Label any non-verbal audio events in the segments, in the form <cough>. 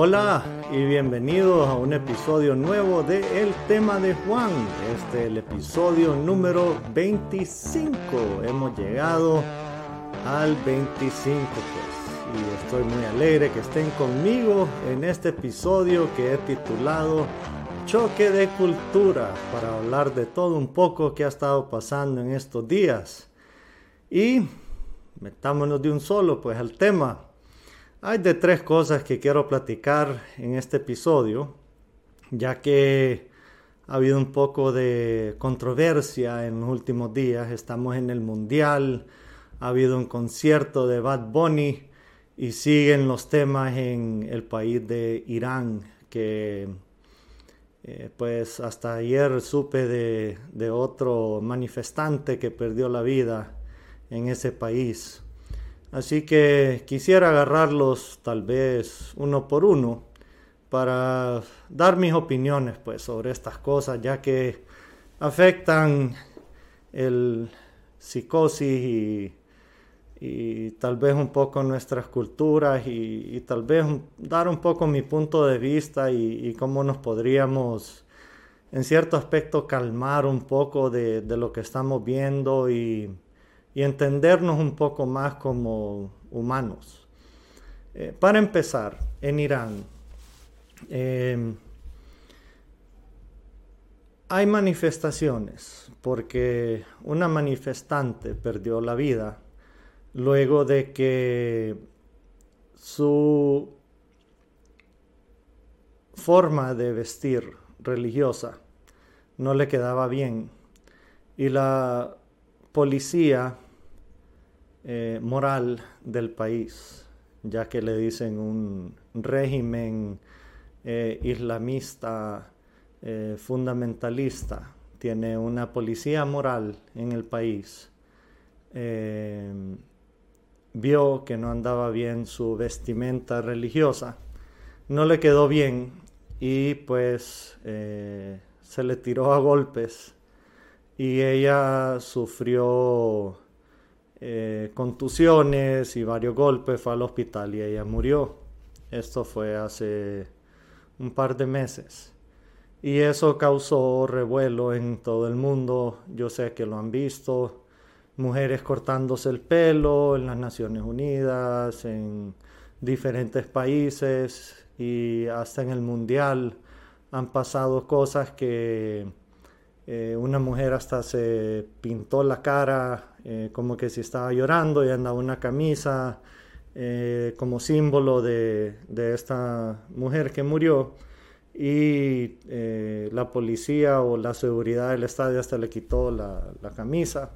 Hola y bienvenidos a un episodio nuevo de El tema de Juan. Este es el episodio número 25. Hemos llegado al 25 pues. Y estoy muy alegre que estén conmigo en este episodio que he titulado Choque de Cultura para hablar de todo un poco que ha estado pasando en estos días. Y metámonos de un solo pues al tema. Hay de tres cosas que quiero platicar en este episodio, ya que ha habido un poco de controversia en los últimos días. Estamos en el Mundial, ha habido un concierto de Bad Bunny y siguen los temas en el país de Irán, que eh, pues hasta ayer supe de, de otro manifestante que perdió la vida en ese país. Así que quisiera agarrarlos tal vez uno por uno para dar mis opiniones pues sobre estas cosas ya que afectan el psicosis y, tal vez un poco nuestras culturas y, tal vez dar un poco mi punto de vista y, cómo nos podríamos en cierto aspecto calmar un poco de lo que estamos viendo y y entendernos un poco más como humanos. Eh, para empezar, en Irán em, hay manifestaciones porque una manifestante perdió la vida luego de que su forma de vestir religiosa no le quedaba bien y la policía eh, moral del país, ya que le dicen un régimen eh, islamista eh, fundamentalista, tiene una policía moral en el país, vio que no andaba bien su vestimenta religiosa, no le quedó bien y pues se le tiró a golpes. Y ella sufrió eh, contusiones y varios golpes, fue al hospital y ella murió. Esto fue hace un par de meses. Y eso causó revuelo en todo el mundo. Yo sé que lo han visto. Mujeres cortándose el pelo en las Naciones Unidas, en diferentes países y hasta en el Mundial han pasado cosas que eh, una mujer hasta se pintó la cara eh, como que si estaba llorando y andaba una camisa eh, como símbolo de, esta mujer que murió. Y la policía o la seguridad del estadio hasta le quitó la, la camisa.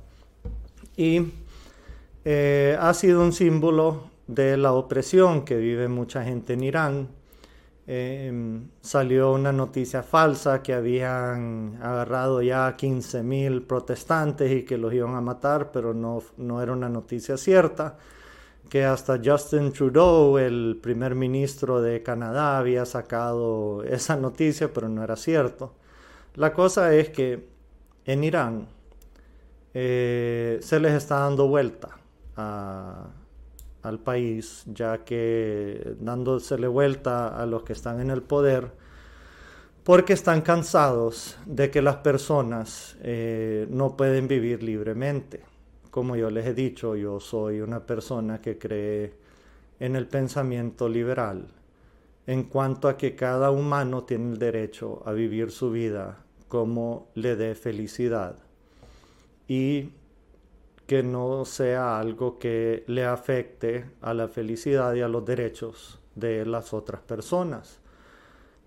Y ha sido un símbolo de la opresión que vive mucha gente en Irán Em, salió una noticia falsa que habían agarrado ya 15.000 protestantes y que los iban a matar, pero no, no era una noticia cierta, que hasta Justin Trudeau, el primer ministro de Canadá, había sacado esa noticia, pero no era cierto. La cosa es que en Irán eh, se les está dando vuelta a al país, ya que dándosele vuelta a los que están en el poder, porque están cansados de que las personas eh, no pueden vivir libremente. Como yo les he dicho, yo soy una persona que cree en el pensamiento liberal, en cuanto a que cada humano tiene el derecho a vivir su vida como le dé felicidad. Y que no sea algo que le afecte a la felicidad y a los derechos de las otras personas.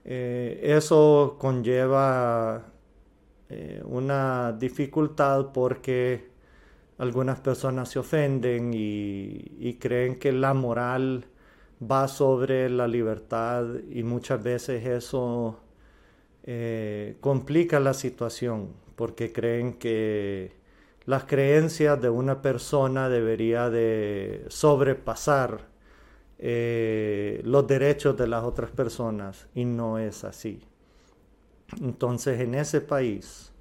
Eh, eso conlleva eh, una dificultad porque algunas personas se ofenden y, creen que la moral va sobre la libertad y muchas veces eso eh, complica la situación porque creen que las creencias de una persona debería de sobrepasar eh, los derechos de las otras personas y no es así. Entonces en ese país,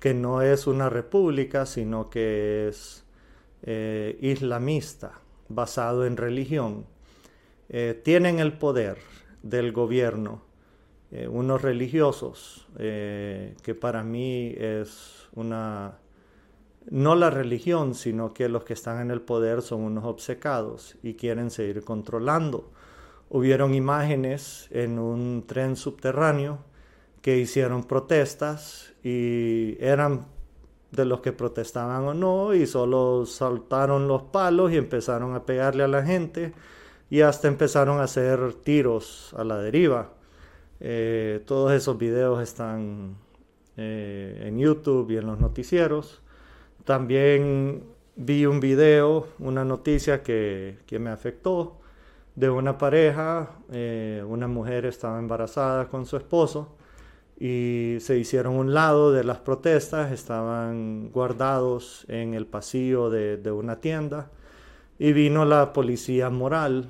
que no es una república, sino que es eh, islamista, basado en religión, eh, tienen el poder, del gobierno, unos religiosos, que para mí es una, no la religión, sino que los que están en el poder son unos obcecados y quieren seguir controlando. Hubieron imágenes en un tren subterráneo que hicieron protestas y eran de los que protestaban o no y solo saltaron los palos y empezaron a pegarle a la gente y hasta empezaron a hacer tiros a la deriva. Eh, todos esos videos están eh, en YouTube y en los noticieros. También vi un video, una noticia que, que me afectó de una pareja, eh, una mujer estaba embarazada con su esposo y se hicieron un lado de las protestas, estaban guardados en el pasillo de, una tienda y vino la policía moral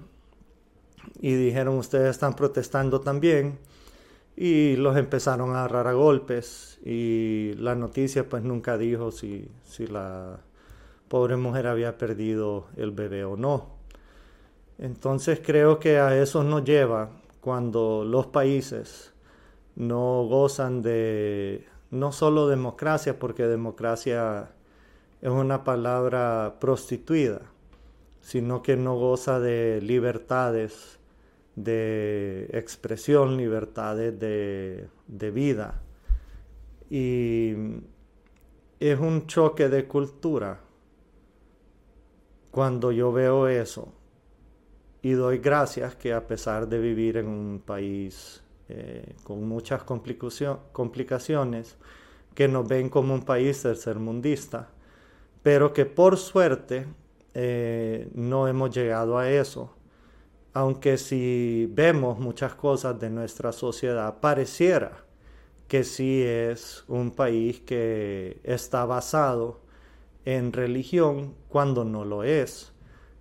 y dijeron ustedes están protestando también y los empezaron a agarrar a golpes y la noticia pues nunca dijo si, si la pobre mujer había perdido el bebé o no. Entonces creo que a eso nos lleva cuando los países no gozan de no solo democracia, porque democracia es una palabra prostituida, sino que no goza de libertades de expresión, libertades de, de vida. Y es un choque de cultura cuando yo veo eso. Y doy gracias que a pesar de vivir en un país eh, con muchas complicaciones, que nos ven como un país tercermundista, pero que por suerte eh, no hemos llegado a eso. Aunque si vemos muchas cosas de nuestra sociedad, pareciera que sí es un país que está basado en religión cuando no lo es.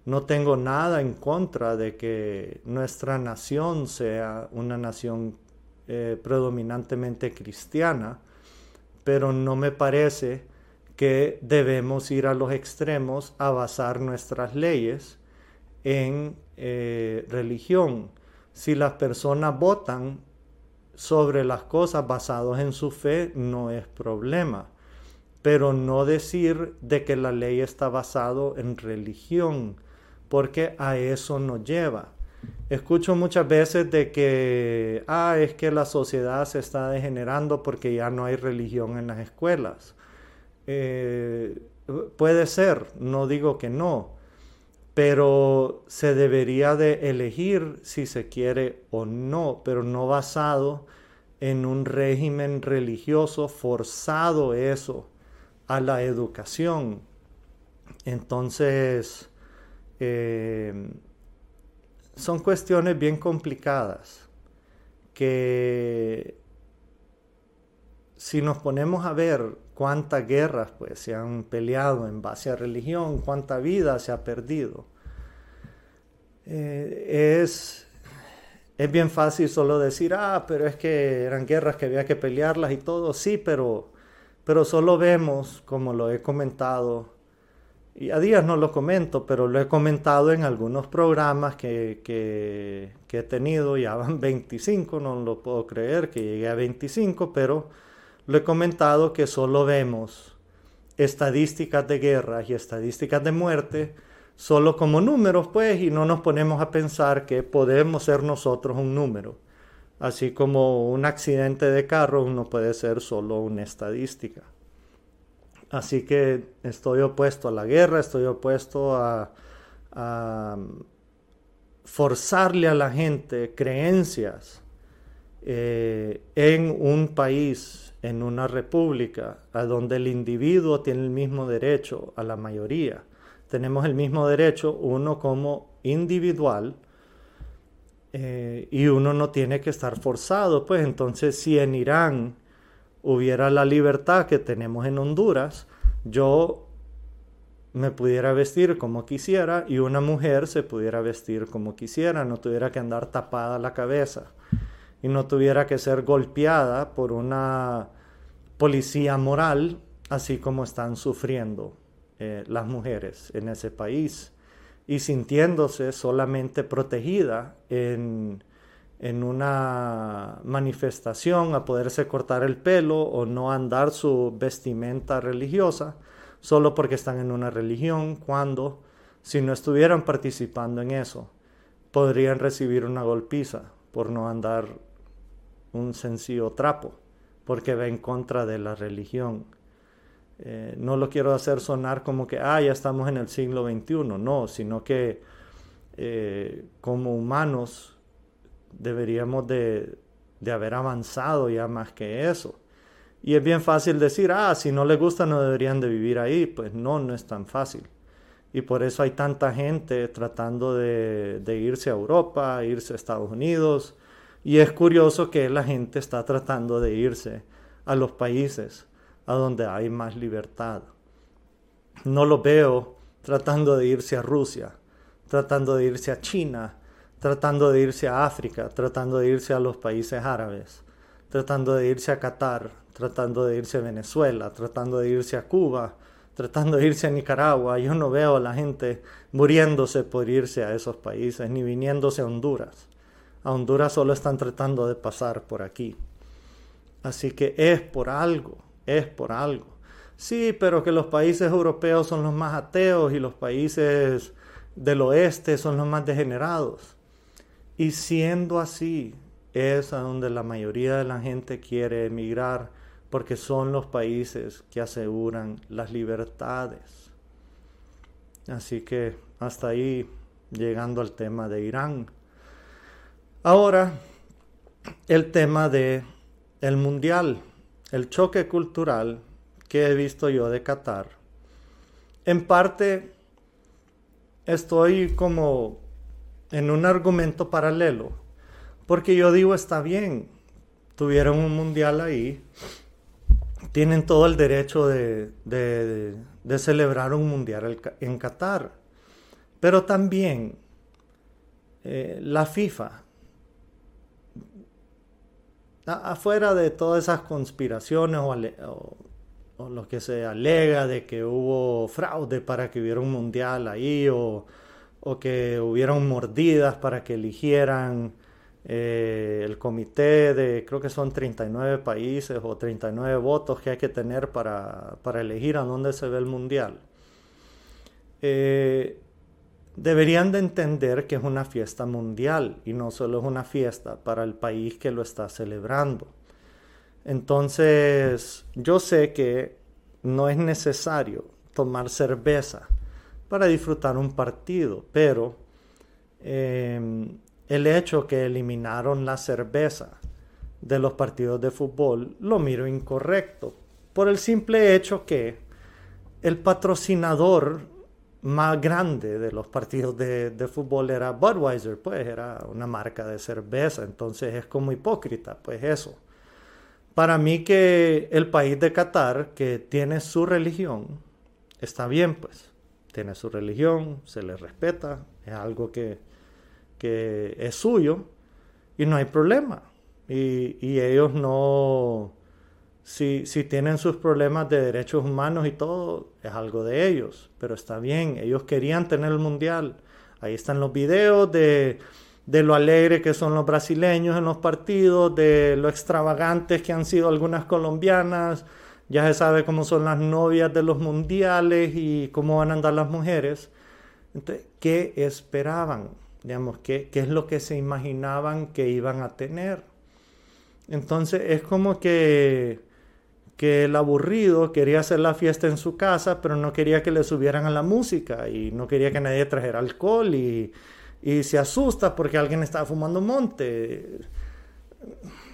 No tengo nada en contra de que nuestra nación sea una nación eh, predominantemente cristiana, pero no me parece que debemos ir a los extremos a basar nuestras leyes en eh, religión. Si las personas votan sobre las cosas basadas en su fe, no es problema. Pero no decir de que la ley está basada en religión porque a eso nos lleva. Escucho muchas veces de que, ah, es que la sociedad se está degenerando porque ya no hay religión en las escuelas. Eh, puede ser, no digo que no, pero se debería de elegir si se quiere o no, pero no basado en un régimen religioso forzado eso a la educación. Entonces, eh, son cuestiones bien complicadas que si nos ponemos a ver cuántas guerras pues se han peleado en base a religión, cuánta vida se ha perdido, eh, es, es bien fácil solo decir, ah, pero es que eran guerras que había que pelearlas y todo, sí, pero, pero solo vemos, como lo he comentado, y a días no lo comento, pero lo he comentado en algunos programas que, que, he tenido, ya van 25, no lo puedo creer que llegué a 25, pero lo he comentado que solo vemos estadísticas de guerras y estadísticas de muerte solo como números, pues, y no nos ponemos a pensar que podemos ser nosotros un número. Así como un accidente de carro no puede ser solo una estadística. Así que estoy opuesto a la guerra, estoy opuesto a, forzarle a la gente creencias eh, en un país, en una república, a donde el individuo tiene el mismo derecho a la mayoría. Tenemos el mismo derecho uno como individual eh, y uno no tiene que estar forzado. Pues entonces si en Irán hubiera la libertad que tenemos en Honduras, yo me pudiera vestir como quisiera y una mujer se pudiera vestir como quisiera, no tuviera que andar tapada la cabeza y no tuviera que ser golpeada por una policía moral, así como están sufriendo eh, las mujeres en ese país y sintiéndose solamente protegida en en una manifestación a poderse cortar el pelo o no andar su vestimenta religiosa solo porque están en una religión, cuando si no estuvieran participando en eso, podrían recibir una golpiza por no andar un sencillo trapo, porque va en contra de la religión. Eh, no lo quiero hacer sonar como que, ah, ya estamos en el siglo XXI, no, sino que eh, como humanos deberíamos de, haber avanzado ya más que eso. Y es bien fácil decir, ah, si no les gusta no deberían de vivir ahí. Pues no, no es tan fácil. Y por eso hay tanta gente tratando de, de irse a Europa, irse a Estados Unidos. Y es curioso que la gente está tratando de irse a los países a donde hay más libertad. No lo veo tratando de irse a Rusia, tratando de irse a China, tratando de irse a África, tratando de irse a los países árabes, tratando de irse a Qatar, tratando de irse a Venezuela, tratando de irse a Cuba, tratando de irse a Nicaragua. Yo no veo a la gente muriéndose por irse a esos países, ni viniéndose a Honduras. A Honduras solo están tratando de pasar por aquí. Así que es por algo, es por algo. Sí, pero que los países europeos son los más ateos y los países del oeste son los más degenerados. Y siendo así, es a donde la mayoría de la gente quiere emigrar porque son los países que aseguran las libertades. Así que hasta ahí llegando al tema de Irán. Ahora, el tema de el mundial, el choque cultural que he visto yo de Qatar. En parte estoy como en un argumento paralelo. Porque yo digo, está bien, tuvieron un mundial ahí, tienen todo el derecho de, celebrar un mundial en Qatar. Pero también eh, la FIFA, afuera de todas esas conspiraciones o, lo que se alega de que hubo fraude para que hubiera un mundial ahí o o que hubieron mordidas para que eligieran eh, el comité de, creo que son 39 países o 39 votos que hay que tener para, elegir a dónde se ve el mundial. Eh, deberían de entender que es una fiesta mundial y no solo es una fiesta para el país que lo está celebrando. Entonces, yo sé que no es necesario tomar cerveza para disfrutar un partido, pero em, el hecho que eliminaron la cerveza de los partidos de fútbol lo miro incorrecto, por el simple hecho que el patrocinador más grande de los partidos de, de, fútbol era Budweiser, pues era una marca de cerveza, entonces es como hipócrita, pues eso. Para mí que el país de Qatar, que tiene su religión, está bien, pues tiene su religión, se le respeta, es algo que, es suyo y no hay problema. Y, ellos no, si, si, tienen sus problemas de derechos humanos y todo, es algo de ellos, pero está bien, ellos querían tener el mundial. Ahí están los videos de, de lo alegre que son los brasileños en los partidos, de lo extravagantes que han sido algunas colombianas, ya se sabe cómo son las novias de los mundiales y cómo van a andar las mujeres. Entonces, ¿qué esperaban? Digamos, ¿qué, ¿qué es lo que se imaginaban que iban a tener? Entonces, es como que, que el aburrido quería hacer la fiesta en su casa, pero no quería que le subieran a la música y no quería que nadie trajera alcohol y, y se asusta porque alguien estaba fumando monte.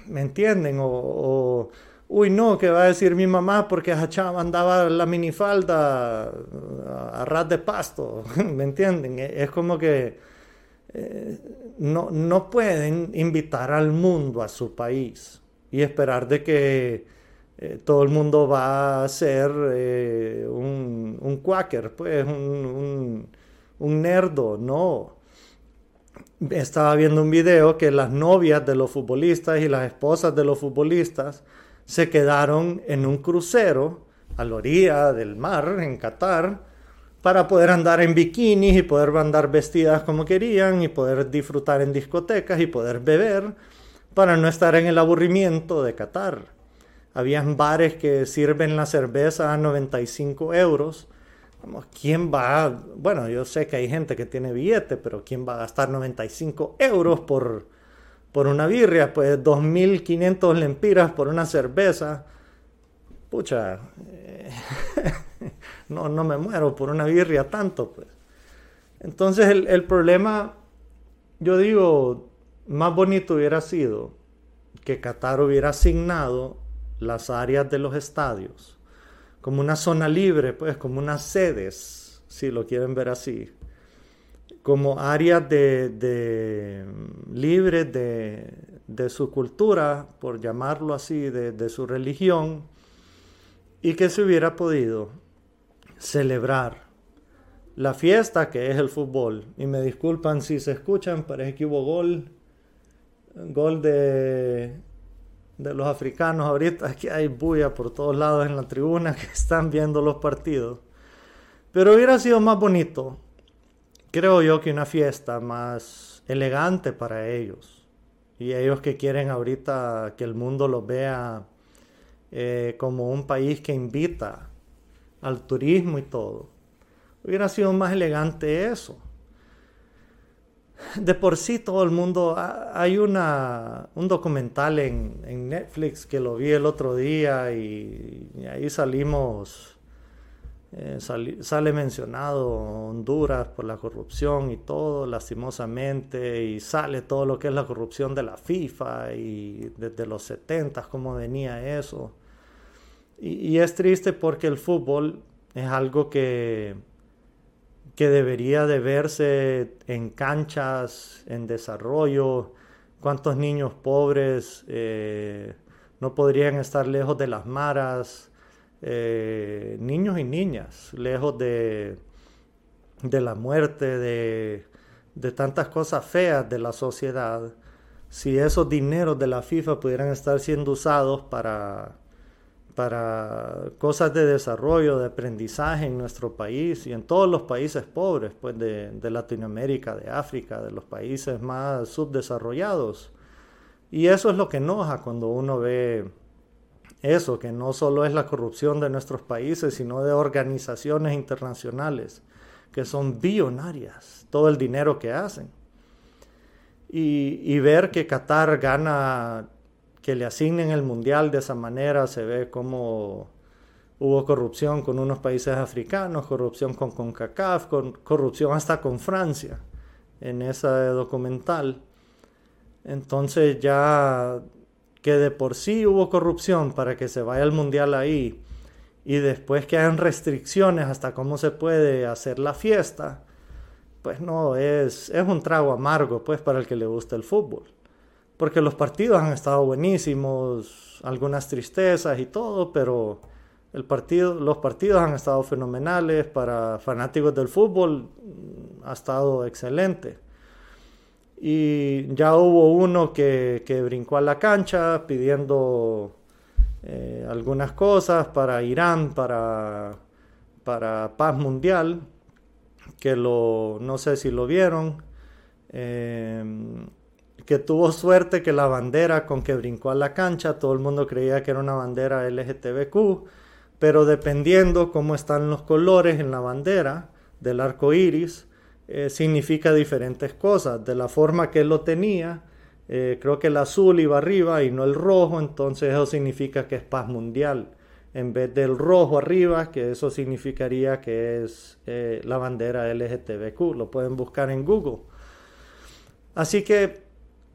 ¿Me entienden? o uy, no, ¿qué va a decir mi mamá? Porque andaba la minifalda a, ras de pasto, <laughs> ¿me entienden? E, es como que eh, no, no pueden invitar al mundo a su país y esperar de que eh, todo el mundo va a ser eh, un, un quaker, pues un, nerdo, no estaba viendo un video que las novias de los futbolistas y las esposas de los futbolistas se quedaron en un crucero a la orilla del mar, en Qatar, para poder andar en bikinis y poder andar vestidas como querían y poder disfrutar en discotecas y poder beber para no estar en el aburrimiento de Qatar. Habían bares que sirven la cerveza a 95 euros. ¿Quién va? A, bueno, yo sé que hay gente que tiene billete, pero ¿quién va a gastar 95 euros por, por una birria? Pues 2.500 lempiras por una cerveza. Pucha, eh, <laughs> no, no me muero por una birria tanto, pues. Entonces el, el problema, yo digo, más bonito hubiera sido que Qatar hubiera asignado las áreas de los estadios. Como una zona libre, pues como unas sedes, si lo quieren ver así, como áreas de, de libres de, de, su cultura, por llamarlo así, de, de su religión, y que se hubiera podido celebrar la fiesta que es el fútbol. Y me disculpan si se escuchan, parece que hubo gol, gol de, de los africanos ahorita, que hay bulla por todos lados en la tribuna que están viendo los partidos. Pero hubiera sido más bonito, creo yo, que una fiesta más elegante para ellos. Y ellos que quieren ahorita que el mundo los vea eh, como un país que invita al turismo y todo. Hubiera sido más elegante eso. De por sí todo el mundo, hay una, un documental en, Netflix que lo vi el otro día y, ahí salimos, eh, sale mencionado Honduras por la corrupción y todo, lastimosamente, y sale todo lo que es la corrupción de la FIFA y desde los 70, cómo venía eso. Y, es triste porque el fútbol es algo que, que debería de verse en canchas, en desarrollo. ¿Cuántos niños pobres eh, no podrían estar lejos de las maras? Eh, niños y niñas, lejos de, de la muerte, de, de tantas cosas feas de la sociedad. Si esos dineros de la FIFA pudieran estar siendo usados para para cosas de desarrollo, de aprendizaje en nuestro país y en todos los países pobres, pues de, Latinoamérica, de África, de los países más subdesarrollados. Y eso es lo que enoja cuando uno ve eso, que no solo es la corrupción de nuestros países, sino de organizaciones internacionales que son billonarias, todo el dinero que hacen. Y, y ver que Qatar gana que le asignen el mundial de esa manera, se ve como hubo corrupción con unos países africanos, corrupción con CONCACAF, con, corrupción hasta con Francia en ese documental. Entonces ya que de por sí hubo corrupción para que se vaya el mundial ahí y después que hayan restricciones hasta cómo se puede hacer la fiesta, pues no, es, es un trago amargo pues para el que le gusta el fútbol porque los partidos han estado buenísimos, algunas tristezas y todo, pero el partido, los partidos han estado fenomenales para fanáticos del fútbol, ha estado excelente. Y ya hubo uno que, que brincó a la cancha pidiendo eh, algunas cosas para Irán, para, para paz mundial, que lo, no sé si lo vieron. Eh, que tuvo suerte que la bandera con que brincó a la cancha, todo el mundo creía que era una bandera LGTBQ, pero dependiendo cómo están los colores en la bandera del arco iris, eh, significa diferentes cosas. De la forma que él lo tenía, eh, creo que el azul iba arriba y no el rojo, entonces eso significa que es paz mundial. En vez del rojo arriba, que eso significaría que es eh, la bandera LGTBQ. Lo pueden buscar en Google. Así que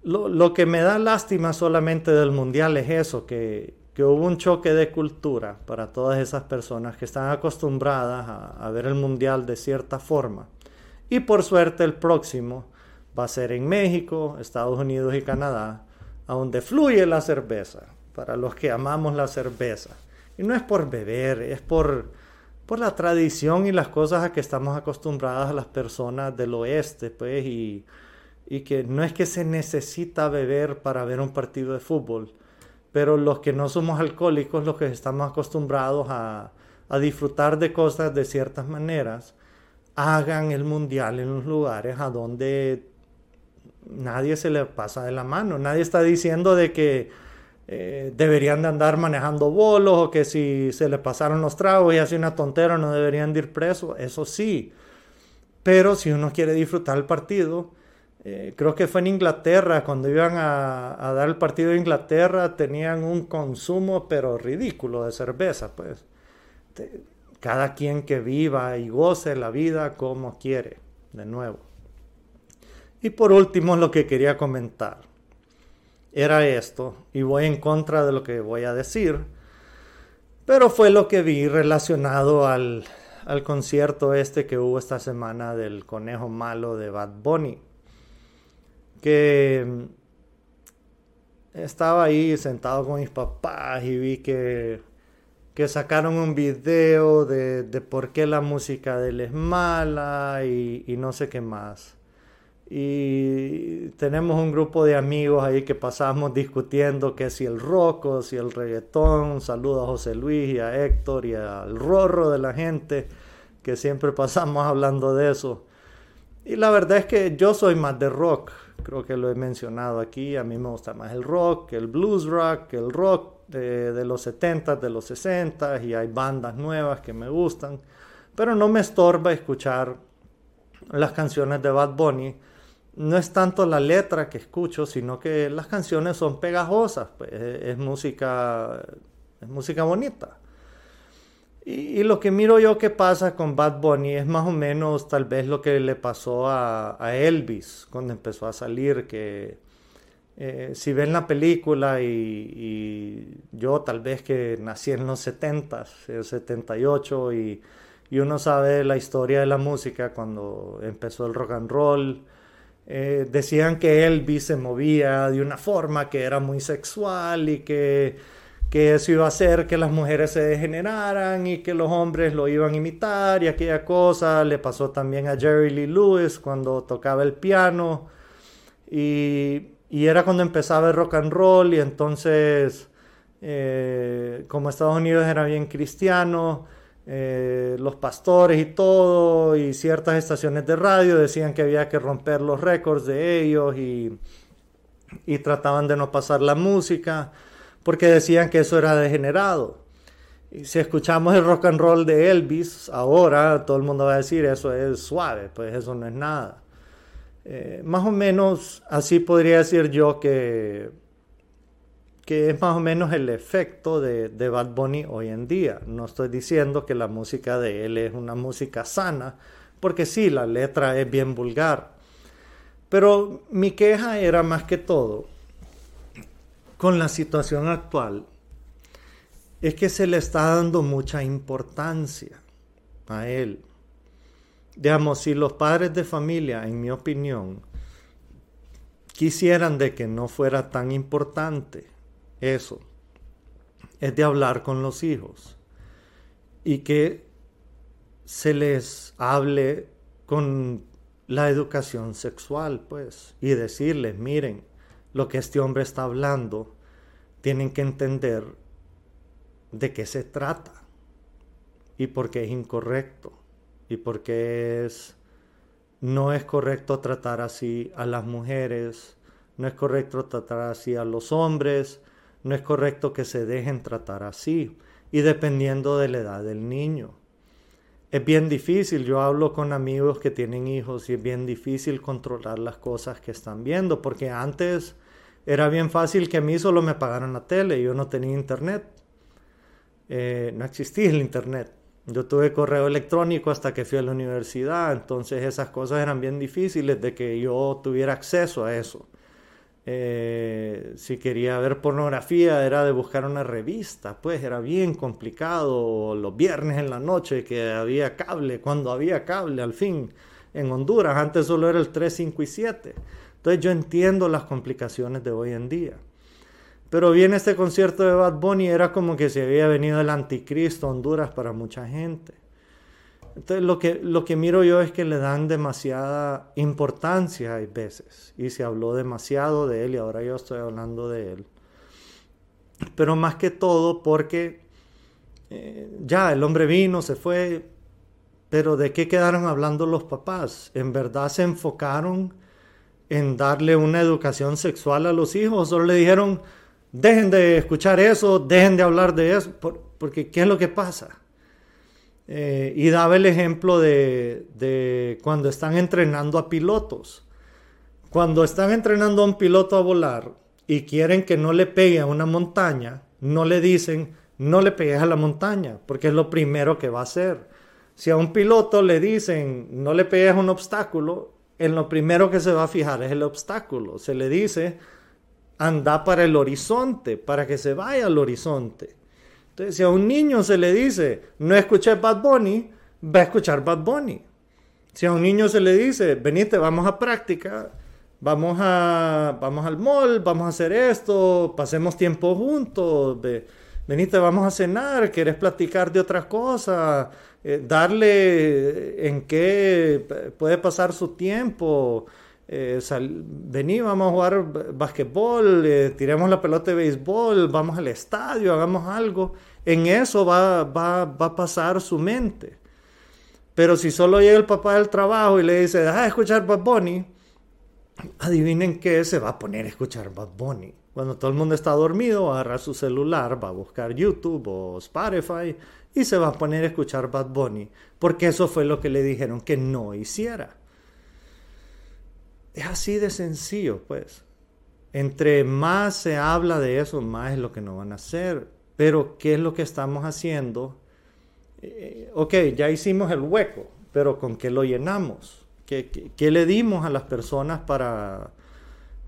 lo, que me da lástima solamente del mundial es eso, que, hubo un choque de cultura para todas esas personas que están acostumbradas a, ver el mundial de cierta forma. Y por suerte el próximo va a ser en México, Estados Unidos y Canadá, a donde fluye la cerveza, para los que amamos la cerveza. Y no es por beber, es por, por la tradición y las cosas a que estamos acostumbradas las personas del oeste, pues, y y que no es que se necesita beber para ver un partido de fútbol, pero los que no somos alcohólicos, los que estamos acostumbrados a, disfrutar de cosas de ciertas maneras, hagan el mundial en los lugares a donde nadie se le pasa de la mano. Nadie está diciendo de que eh, deberían de andar manejando bolos o que si se le pasaron los tragos y hace una tontera no deberían de ir presos. Eso sí. Pero si uno quiere disfrutar el partido, eh, creo que fue en Inglaterra, cuando iban a, dar el partido de Inglaterra, tenían un consumo pero ridículo de cerveza. Pues cada quien que viva y goce la vida como quiere, de nuevo. Y por último, lo que quería comentar era esto, y voy en contra de lo que voy a decir, pero fue lo que vi relacionado al, al concierto este que hubo esta semana del conejo malo de Bad Bunny, que mm, estaba ahí sentado con mis papás y vi que que sacaron un video de, por qué la música de él es mala y, no sé qué más. Y tenemos un grupo de amigos ahí que pasamos discutiendo que si el rock o si el reggaetón. Saludos a José Luis y a Héctor y al rorro de la gente que siempre <laughs> pasamos hablando de eso. Y la verdad es que yo soy más de rock. Creo que lo he mencionado aquí. A mí me gusta más el rock, el blues rock, el rock de, los 70, de los 60 y hay bandas nuevas que me gustan, pero no me estorba escuchar las canciones de Bad Bunny. No es tanto la letra que escucho, sino que las canciones son pegajosas, pues es, música, es música bonita. Y, lo que miro yo que pasa con Bad Bunny es más o menos tal vez lo que le pasó a, Elvis cuando empezó a salir, que eh, si ven la película y, yo tal vez que nací en los 70, el 78 y, y, uno sabe la historia de la música cuando empezó el rock and roll, eh, decían que Elvis se movía de una forma que era muy sexual y que, que eso iba a hacer que las mujeres se degeneraran y que los hombres lo iban a imitar y aquella cosa. Le pasó también a Jerry Lee Lewis cuando tocaba el piano. Y y era cuando empezaba el rock and roll y entonces, eh, como Estados Unidos era bien cristiano, eh, los pastores y todo, y ciertas estaciones de radio decían que había que romper los récords de ellos y, y trataban de no pasar la música porque decían que eso era degenerado. Y si escuchamos el rock and roll de Elvis, ahora todo el mundo va a decir eso es suave, pues eso no es nada. Eh, más o menos así podría decir yo que, que es más o menos el efecto de, de Bad Bunny hoy en día. No estoy diciendo que la música de él es una música sana, porque sí, la letra es bien vulgar. Pero mi queja era más que todo con la situación actual, es que se le está dando mucha importancia a él. Digamos, si los padres de familia, en mi opinión, quisieran de que no fuera tan importante eso, es de hablar con los hijos y que se les hable con la educación sexual, pues, y decirles, miren, lo que este hombre está hablando, tienen que entender de qué se trata y por qué es incorrecto y porque es no es correcto tratar así a las mujeres, no es correcto tratar así a los hombres, no es correcto que se dejen tratar así y dependiendo de la edad del niño. Es bien difícil, yo hablo con amigos que tienen hijos y es bien difícil controlar las cosas que están viendo, porque antes era bien fácil que a mí solo me pagaran la tele, yo no tenía internet, eh, no existía el internet. Yo tuve correo electrónico hasta que fui a la universidad, entonces esas cosas eran bien difíciles de que yo tuviera acceso a eso. Eh, si quería ver pornografía era de buscar una revista, pues era bien complicado. Los viernes en la noche que había cable, cuando había cable al fin en Honduras, antes solo era el 3, 5 y 7. Entonces yo entiendo las complicaciones de hoy en día. Pero viene este concierto de Bad Bunny, era como que se había venido el anticristo a Honduras para mucha gente. Entonces lo que, lo que miro yo es que le dan demasiada importancia a veces. Y se habló demasiado de él y ahora yo estoy hablando de él. Pero más que todo porque eh, ya el hombre vino, se fue. Pero ¿de qué quedaron hablando los papás? ¿En verdad se enfocaron en darle una educación sexual a los hijos? ¿O solo le dijeron, dejen de escuchar eso, dejen de hablar de eso? porque ¿qué es lo que pasa? Eh, y daba el ejemplo de, de cuando están entrenando a pilotos. Cuando están entrenando a un piloto a volar y quieren que no le pegue a una montaña, no le dicen, no le pegues a la montaña, porque es lo primero que va a hacer. Si a un piloto le dicen, no le pegues a un obstáculo, en lo primero que se va a fijar es el obstáculo. Se le dice, anda para el horizonte, para que se vaya al horizonte. Entonces, si a un niño se le dice, no escuché Bad Bunny, va a escuchar Bad Bunny. Si a un niño se le dice, venite, vamos a práctica, vamos, a, vamos al mall, vamos a hacer esto, pasemos tiempo juntos, venite, vamos a cenar, quieres platicar de otras cosas, eh, darle en qué puede pasar su tiempo. Eh, vení, vamos a jugar basquetbol, eh, tiremos la pelota de béisbol, vamos al estadio, hagamos algo. En eso va, va, va, a pasar su mente. Pero si solo llega el papá del trabajo y le dice, deja de escuchar Bad Bunny, adivinen qué, se va a poner a escuchar Bad Bunny. Cuando todo el mundo está dormido, agarra su celular, va a buscar YouTube o Spotify y se va a poner a escuchar Bad Bunny, porque eso fue lo que le dijeron que no hiciera. Es así de sencillo, pues. Entre más se habla de eso, más es lo que no van a hacer. Pero, ¿qué es lo que estamos haciendo? Eh, ok, ya hicimos el hueco, pero ¿con qué lo llenamos? ¿Qué, le dimos a las personas para,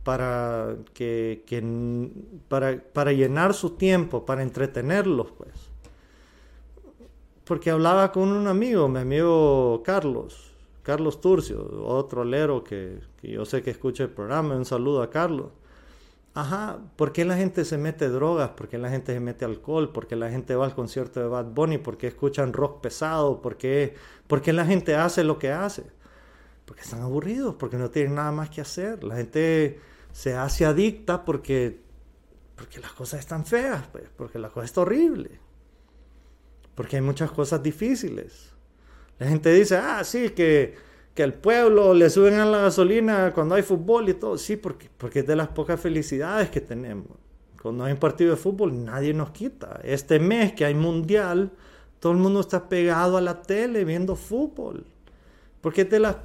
para, que, para, para llenar su tiempo, para entretenerlos? Pues? Porque hablaba con un amigo, mi amigo Carlos, Carlos Turcio, otro lero que, yo sé que escucha el programa, un saludo a Carlos. Ajá, ¿por qué la gente se mete drogas? ¿Por qué la gente se mete alcohol? ¿Por qué la gente va al concierto de Bad Bunny? ¿Por qué escuchan rock pesado? ¿Por qué, ¿Por qué la gente hace lo que hace? Porque están aburridos, porque no tienen nada más que hacer. La gente se hace adicta porque, porque las cosas están feas, pues, porque la cosa está horrible. Porque hay muchas cosas difíciles. La gente dice, ah, sí, que, que al pueblo le suben a la gasolina cuando hay fútbol y todo. Sí, porque, porque es de las pocas felicidades que tenemos. Cuando hay un partido de fútbol, nadie nos quita. Este mes que hay mundial, todo el mundo está pegado a la tele viendo fútbol. Porque es de las,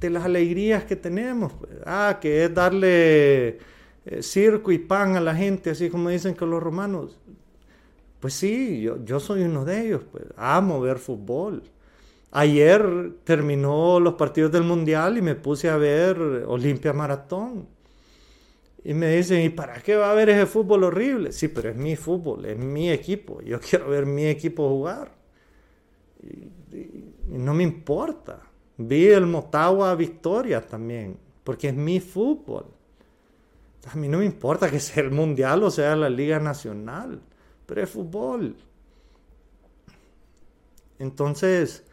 de las alegrías que tenemos. Pues. Ah, que es darle eh, circo y pan a la gente, así como dicen que los romanos. Pues sí, yo, yo soy uno de ellos. Pues. Amo ver fútbol. Ayer terminó los partidos del Mundial y me puse a ver Olimpia Maratón. Y me dicen, ¿y para qué va a haber ese fútbol horrible? Sí, pero es mi fútbol, es mi equipo. Yo <laughs> quiero ver mi equipo jugar. Y, no me importa. Vi el Motagua Victoria también, porque es mi fútbol. A mí no me importa que sea el Mundial o sea la Liga Nacional, pero es fútbol. Entonces,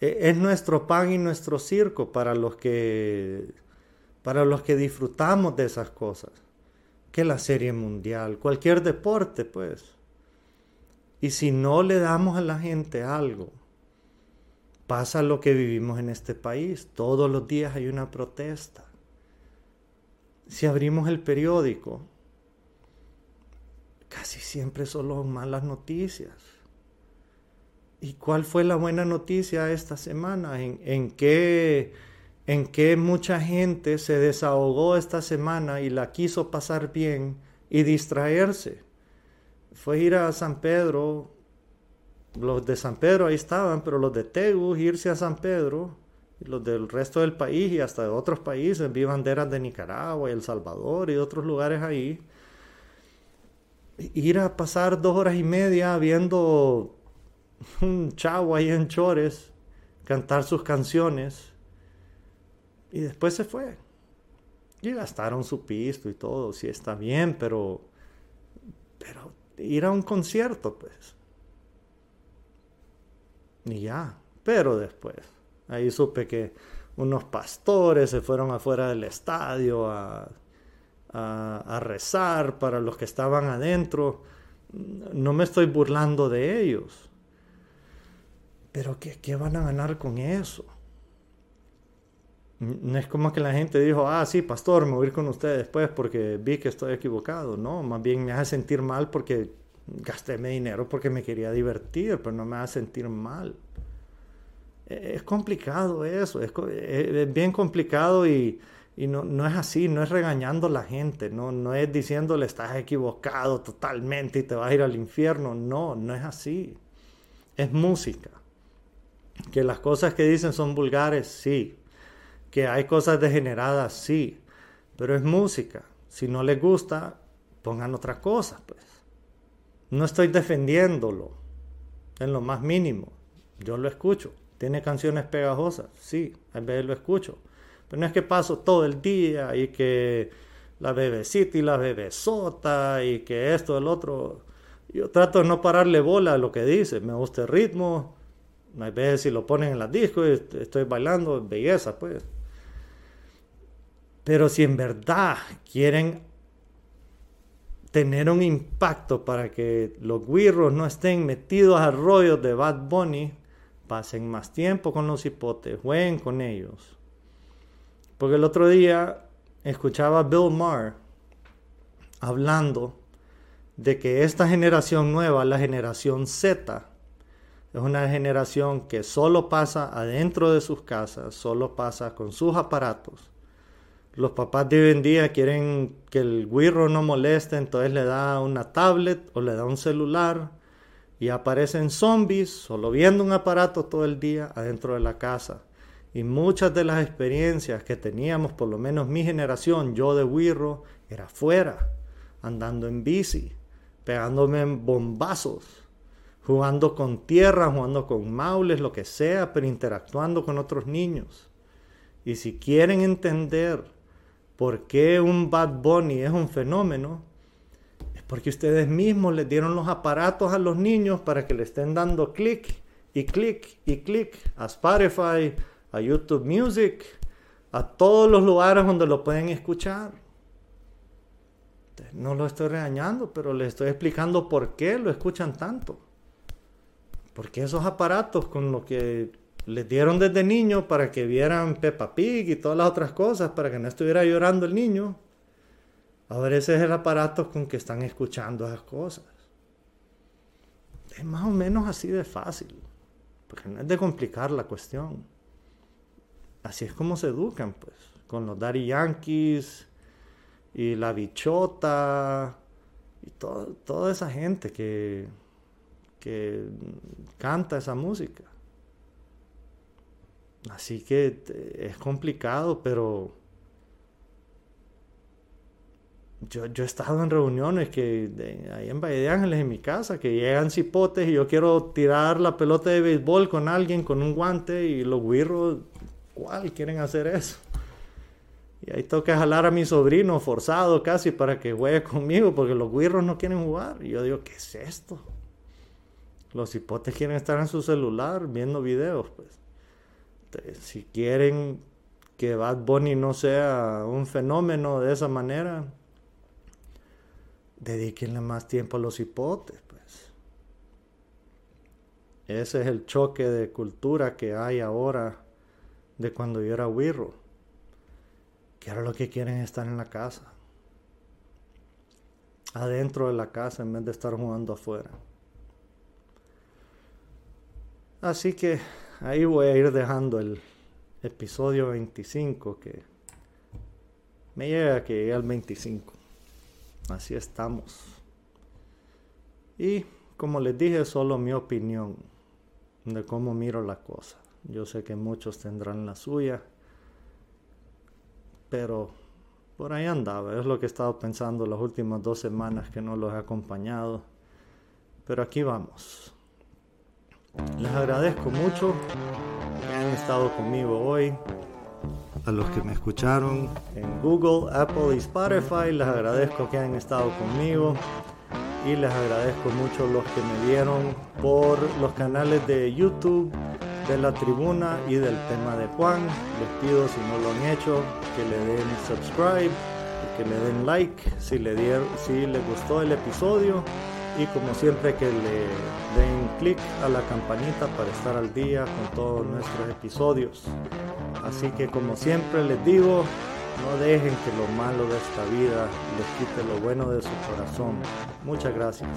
e, es nuestro pan y nuestro circo para los que para los que disfrutamos de esas cosas. Que la serie mundial, cualquier deporte, pues. Y si no le damos a la gente algo, pasa lo que vivimos en este país. Todos los días hay una protesta. Si abrimos el periódico, casi siempre solo malas noticias. ¿Y cuál fue la buena noticia esta semana? ¿En, qué, ¿En qué mucha gente se desahogó esta semana y la quiso pasar bien y distraerse? Fue ir a San Pedro, los de San Pedro ahí estaban, pero los de Tegus irse a San Pedro, y los del resto del país y hasta de otros países, vi banderas de Nicaragua y El Salvador y otros lugares ahí. Ir a pasar dos horas y media viendo un chavo ahí en Chores cantar sus canciones y después se fue. Y gastaron su pisto y todo, sí está bien, pero pero ir a un concierto pues. Y ya, pero después ahí supe que unos pastores se fueron afuera del estadio a, a, rezar para los que estaban adentro. No me estoy burlando de ellos Pero ¿qué, ¿qué, van a ganar con eso? No es como que la gente dijo, ah, sí, pastor, me voy a ir con usted después porque vi que estoy equivocado. No, más bien me hace sentir mal porque gasté mi dinero porque me quería divertir, pero no me hace sentir mal. E, es complicado eso, es, e, es bien complicado y, y no, no, es así, no es regañando a la gente, no, no es diciéndole estás equivocado totalmente y te vas a ir al infierno. No, no es así. Es música. Que las cosas que dicen son vulgares, sí que hay cosas degeneradas, sí, pero es música. Si no les gusta, pongan otra cosa, pues. No estoy defendiéndolo en lo más mínimo. Yo lo escucho. Tiene canciones pegajosas, sí, a veces lo escucho. Pero no es que paso todo el día y que la bebecita y la bebesota y que esto, el otro. Yo trato de no pararle bola a lo que dice. Me gusta el ritmo. A veces si lo ponen en la disco y estoy bailando, belleza, pues. Pero si en verdad quieren tener un impacto para que los guirros no estén metidos a rollos de Bad Bunny, pasen más tiempo con los hipotes, jueguen con ellos. Porque el otro día escuchaba a Bill Maher hablando de que esta generación nueva, la generación Z, es una generación que solo pasa adentro de sus casas, solo pasa con sus aparatos los papás de hoy en día quieren que el guirro no moleste, entonces le da una tablet o le da un celular y aparecen zombies solo viendo un aparato todo el día adentro de la casa. Y muchas de las experiencias que teníamos, por lo menos mi generación, yo de guirro, era fuera, andando en bici, pegándome en bombazos, jugando con tierra, jugando con maules, lo que sea, pero interactuando con otros niños. Y si quieren entender por qué un Bad Bunny es un fenómeno, es porque ustedes mismos les dieron los aparatos a los niños para que le estén dando clic y clic y clic a Spotify, a YouTube Music, a todos los lugares donde lo pueden escuchar. No lo estoy regañando, pero les estoy explicando por qué lo escuchan tanto. Porque esos aparatos con los que les dieron desde niño para que vieran Peppa Pig y todas las otras cosas, para que no estuviera llorando el niño. Ahora ese es el aparato con que están escuchando esas cosas. Es más o menos así de fácil, porque no es de complicar la cuestión. Así es como se educan, pues, con los Daddy Yankees y la bichota y toda esa gente que, que canta esa música. Así que eh, es complicado, pero yo, yo he estado en reuniones que ahí en Valle de Ángeles, en mi casa, que llegan cipotes y yo quiero tirar la pelota de béisbol con alguien con un guante y los guirros, ¿cuál quieren hacer eso? Y ahí tengo que jalar a mi sobrino forzado casi para que juegue conmigo porque los guirros no quieren jugar. Y yo digo, ¿qué es esto? Los cipotes quieren estar en su celular viendo videos, pues. Si quieren que Bad Bunny no sea un fenómeno de esa manera, dedíquenle más tiempo a los hipotes, pues. Ese es el choque de cultura que hay ahora de cuando yo era wirro. Que ahora lo que quieren es estar en la casa. Adentro de la casa en vez de estar jugando afuera. Así que ahí voy a ir dejando el episodio 25 que me llega que llegue al 25. Así estamos. Y como les dije, solo mi opinión de cómo miro la cosa. Yo sé que muchos tendrán la suya, pero por ahí andaba. Es lo que he estado pensando las últimas dos semanas que no los he acompañado. Pero aquí vamos. Les agradezco mucho que han estado conmigo hoy. A los que me escucharon en Google, Apple y Spotify, les agradezco que hayan estado conmigo. Y les agradezco mucho los que me vieron por los canales de YouTube de la tribuna y del tema de Juan. Les pido si no lo han hecho que le den subscribe, que le den like si, le dieron, si les gustó el episodio y como siempre que le den clic a la campanita para estar al día con todos nuestros episodios. Así que como siempre les digo, no dejen que lo malo de esta vida les quite lo bueno de su corazón. Muchas gracias.